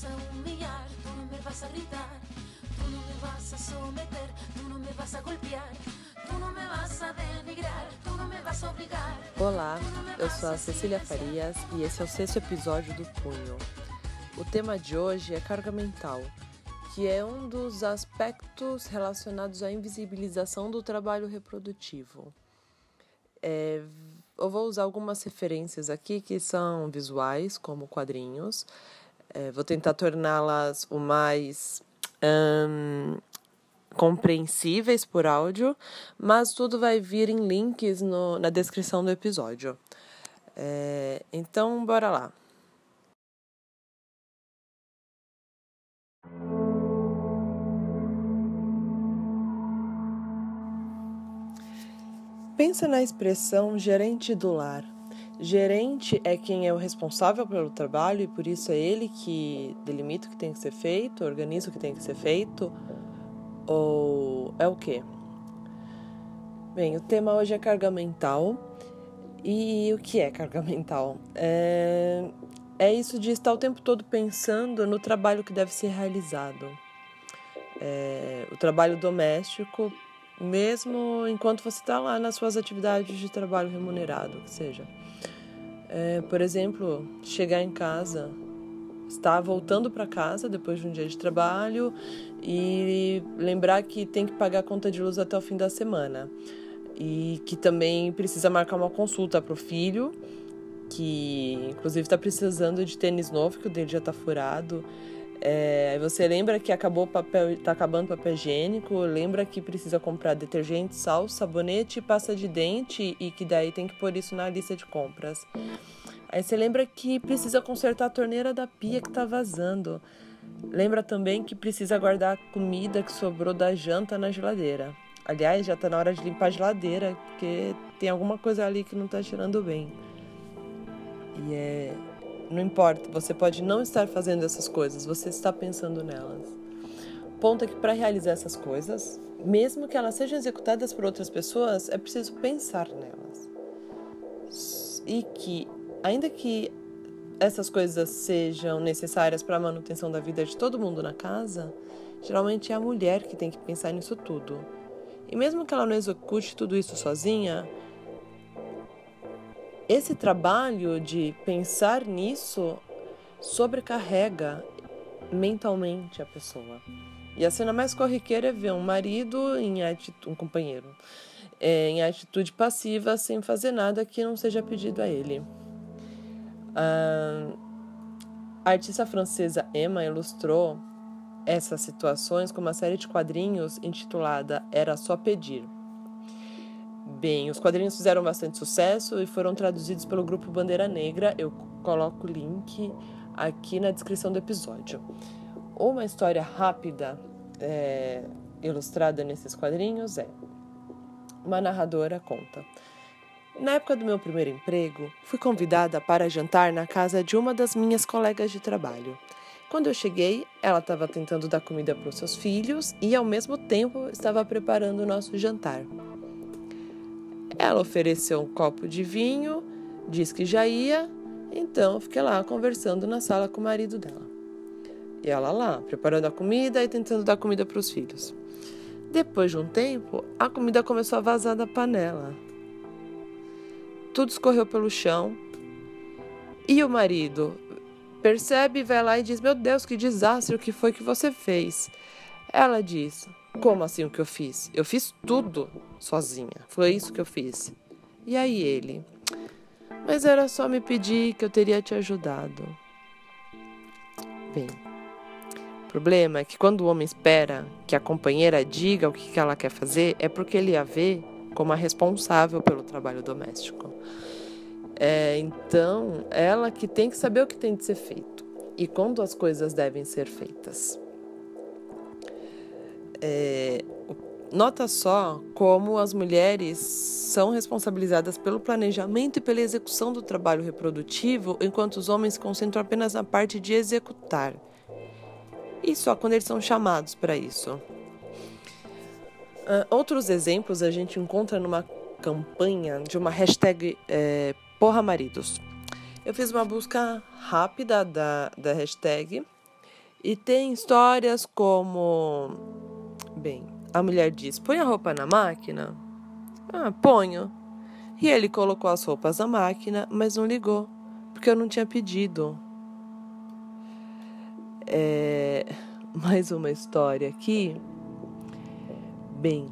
vas a humillar, tú no me vas a gritar, tú no me vas a someter, tú no me vas a golpear. Olá, eu sou a Cecília Farias e esse é o sexto episódio do Punho. O tema de hoje é carga mental, que é um dos aspectos relacionados à invisibilização do trabalho reprodutivo. É, eu vou usar algumas referências aqui que são visuais, como quadrinhos. É, vou tentar torná-las o mais hum, compreensíveis por áudio, mas tudo vai vir em links no, na descrição do episódio. É, então, bora lá. Pensa na expressão gerente do lar. Gerente é quem é o responsável pelo trabalho e por isso é ele que delimita o que tem que ser feito, organiza o que tem que ser feito, ou é o quê? Bem, o tema hoje é carga mental. E o que é carga mental? É, é isso de estar o tempo todo pensando no trabalho que deve ser realizado. É, o trabalho doméstico mesmo enquanto você está lá nas suas atividades de trabalho remunerado, que seja. É, por exemplo, chegar em casa, estar voltando para casa depois de um dia de trabalho e lembrar que tem que pagar a conta de luz até o fim da semana e que também precisa marcar uma consulta para o filho, que inclusive está precisando de tênis novo, que o dele já está furado. É, você lembra que acabou papel, tá acabando papel higiênico, lembra que precisa comprar detergente, sal, sabonete e pasta de dente e que daí tem que pôr isso na lista de compras. Aí você lembra que precisa consertar a torneira da pia que está vazando. Lembra também que precisa guardar a comida que sobrou da janta na geladeira. Aliás, já está na hora de limpar a geladeira, porque tem alguma coisa ali que não está cheirando bem. E é não importa, você pode não estar fazendo essas coisas, você está pensando nelas. Ponto é que para realizar essas coisas, mesmo que elas sejam executadas por outras pessoas, é preciso pensar nelas. E que, ainda que essas coisas sejam necessárias para a manutenção da vida de todo mundo na casa, geralmente é a mulher que tem que pensar nisso tudo. E mesmo que ela não execute tudo isso sozinha, esse trabalho de pensar nisso sobrecarrega mentalmente a pessoa. E a cena mais corriqueira é ver um marido em atitude, um companheiro, é, em atitude passiva, sem fazer nada que não seja pedido a ele. A artista francesa Emma ilustrou essas situações com uma série de quadrinhos intitulada Era Só Pedir. Bem, os quadrinhos fizeram bastante sucesso e foram traduzidos pelo grupo Bandeira Negra. Eu coloco o link aqui na descrição do episódio. Uma história rápida é, ilustrada nesses quadrinhos é: uma narradora conta. Na época do meu primeiro emprego, fui convidada para jantar na casa de uma das minhas colegas de trabalho. Quando eu cheguei, ela estava tentando dar comida para os seus filhos e, ao mesmo tempo, estava preparando o nosso jantar. Ela ofereceu um copo de vinho, disse que já ia, então fiquei lá conversando na sala com o marido dela. E ela lá, preparando a comida e tentando dar comida para os filhos. Depois de um tempo, a comida começou a vazar da panela. Tudo escorreu pelo chão. E o marido percebe, vai lá e diz: Meu Deus, que desastre, o que foi que você fez? Ela diz: como assim o que eu fiz? Eu fiz tudo sozinha. Foi isso que eu fiz. E aí ele? Mas era só me pedir que eu teria te ajudado. Bem, o problema é que quando o homem espera que a companheira diga o que ela quer fazer, é porque ele a vê como a responsável pelo trabalho doméstico. É, então, ela que tem que saber o que tem de ser feito e quando as coisas devem ser feitas. É, nota só como as mulheres são responsabilizadas pelo planejamento e pela execução do trabalho reprodutivo, enquanto os homens se concentram apenas na parte de executar. E só quando eles são chamados para isso. Uh, outros exemplos a gente encontra numa campanha de uma hashtag é, Porra Maridos. Eu fiz uma busca rápida da, da hashtag E tem histórias como. Bem, a mulher diz: põe a roupa na máquina. Ah, ponho. E ele colocou as roupas na máquina, mas não ligou, porque eu não tinha pedido. É... Mais uma história aqui. Bem,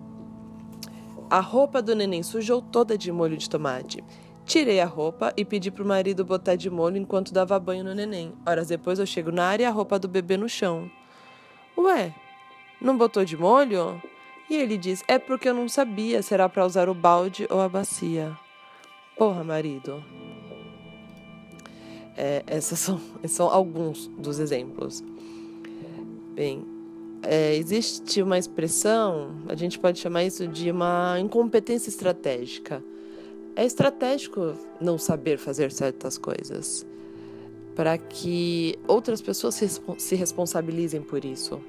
a roupa do neném sujou toda de molho de tomate. Tirei a roupa e pedi pro marido botar de molho enquanto dava banho no neném. Horas depois eu chego na área e a roupa do bebê no chão. Ué, não botou de molho? E ele diz: É porque eu não sabia se era para usar o balde ou a bacia. Porra, marido. É, esses são, esses são alguns dos exemplos. Bem, é, existe uma expressão, a gente pode chamar isso de uma incompetência estratégica. É estratégico não saber fazer certas coisas para que outras pessoas se, se responsabilizem por isso.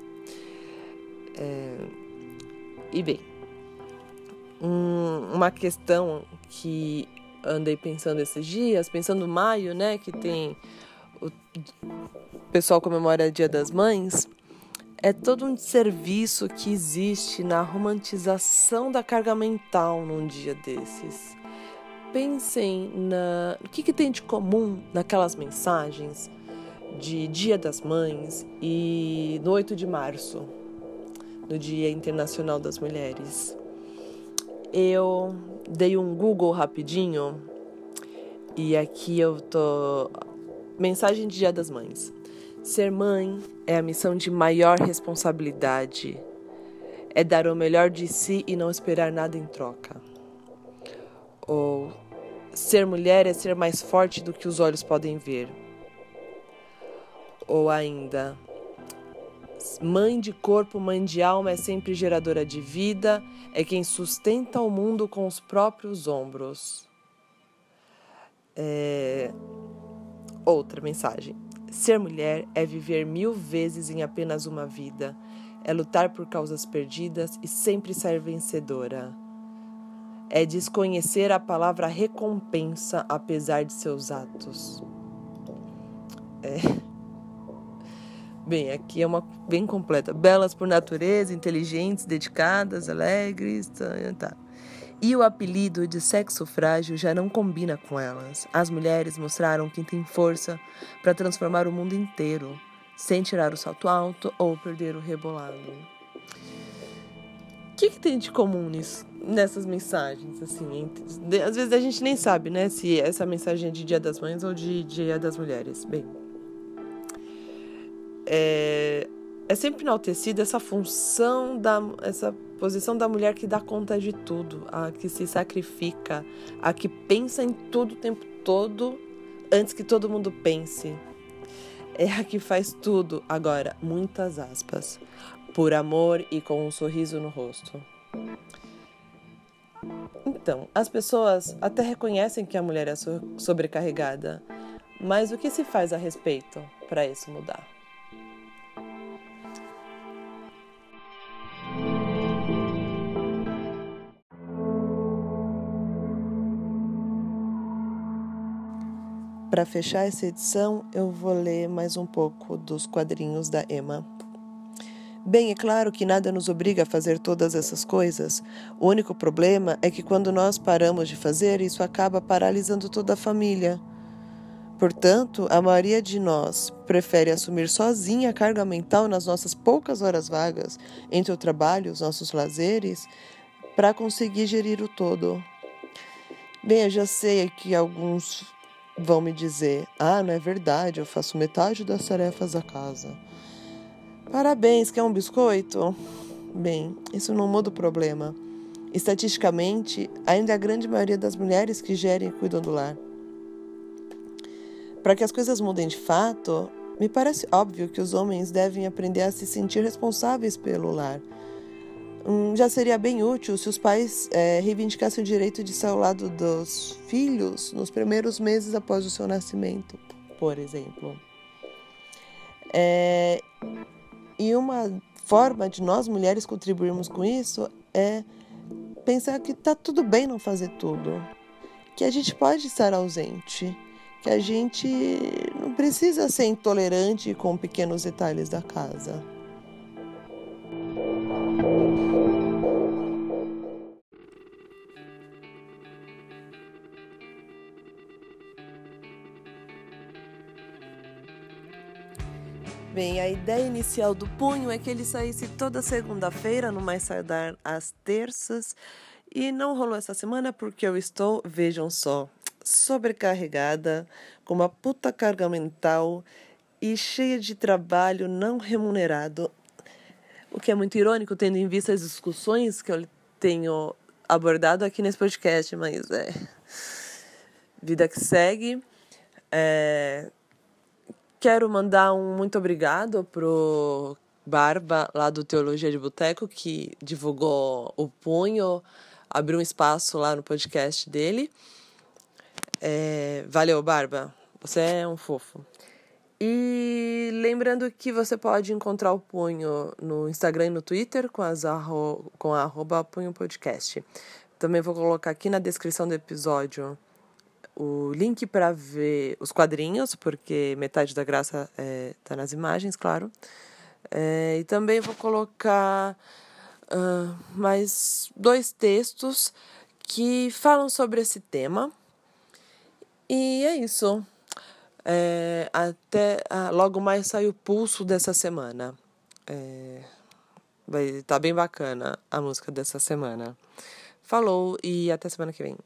É, e bem, um, uma questão que andei pensando esses dias, pensando maio, né, que tem o pessoal comemora Dia das Mães, é todo um serviço que existe na romantização da carga mental num dia desses. Pensem na o que, que tem de comum naquelas mensagens de Dia das Mães e no 8 de março, no Dia Internacional das Mulheres. Eu dei um Google rapidinho e aqui eu tô. Mensagem de Dia das Mães. Ser mãe é a missão de maior responsabilidade. É dar o melhor de si e não esperar nada em troca. Ou ser mulher é ser mais forte do que os olhos podem ver. Ou ainda, Mãe de corpo, mãe de alma, é sempre geradora de vida, é quem sustenta o mundo com os próprios ombros. É... Outra mensagem. Ser mulher é viver mil vezes em apenas uma vida, é lutar por causas perdidas e sempre sair vencedora. É desconhecer a palavra recompensa apesar de seus atos. É. Bem, aqui é uma bem completa. Belas por natureza, inteligentes, dedicadas, alegres, tá, tá. E o apelido de sexo frágil já não combina com elas. As mulheres mostraram que têm força para transformar o mundo inteiro, sem tirar o salto alto ou perder o rebolado. O que, que tem de comum nisso, nessas mensagens? Assim, às vezes a gente nem sabe, né, se essa mensagem é de Dia das Mães ou de Dia das Mulheres. Bem, é, é sempre enaltecida essa função, da, essa posição da mulher que dá conta de tudo, a que se sacrifica, a que pensa em tudo o tempo todo antes que todo mundo pense. É a que faz tudo, agora, muitas aspas, por amor e com um sorriso no rosto. Então, as pessoas até reconhecem que a mulher é sobrecarregada, mas o que se faz a respeito para isso mudar? Para fechar essa edição, eu vou ler mais um pouco dos quadrinhos da Emma. Bem, é claro que nada nos obriga a fazer todas essas coisas. O único problema é que quando nós paramos de fazer, isso acaba paralisando toda a família. Portanto, a maioria de nós prefere assumir sozinha a carga mental nas nossas poucas horas vagas entre o trabalho os nossos lazeres para conseguir gerir o todo. Bem, eu já sei que alguns vão me dizer: ah, não é verdade, eu faço metade das tarefas da casa. Parabéns, quer um biscoito? Bem, isso não muda o problema. Estatisticamente, ainda é a grande maioria das mulheres que gerem e cuidam do lar. Para que as coisas mudem de fato, me parece óbvio que os homens devem aprender a se sentir responsáveis pelo lar Já seria bem útil se os pais é, reivindicassem o direito de estar ao lado dos filhos nos primeiros meses após o seu nascimento, por exemplo. É, e uma forma de nós mulheres contribuirmos com isso é pensar que está tudo bem não fazer tudo, que a gente pode estar ausente, que a gente não precisa ser intolerante com pequenos detalhes da casa. Bem, a ideia inicial do punho é que ele saísse toda segunda-feira, no Mais Saudar às terças. E não rolou essa semana porque eu estou, vejam só, sobrecarregada, com uma puta carga mental e cheia de trabalho não remunerado. O que é muito irônico, tendo em vista as discussões que eu tenho abordado aqui nesse podcast, mas é. Vida que segue. É, Quero mandar um muito obrigado pro Barba, lá do Teologia de Boteco, que divulgou o punho, abriu um espaço lá no podcast dele. É, valeu, Barba. Você é um fofo. E lembrando que você pode encontrar o punho no Instagram e no Twitter com, as arro, com a arroba punho podcast. Também vou colocar aqui na descrição do episódio o link para ver os quadrinhos, porque metade da graça está é, tá nas imagens, claro. É, e também vou colocar uh, mais dois textos que falam sobre esse tema. E é isso. É, até ah, logo mais sai o pulso dessa semana. É, vai tá bem bacana a música dessa semana. Falou e até semana que vem.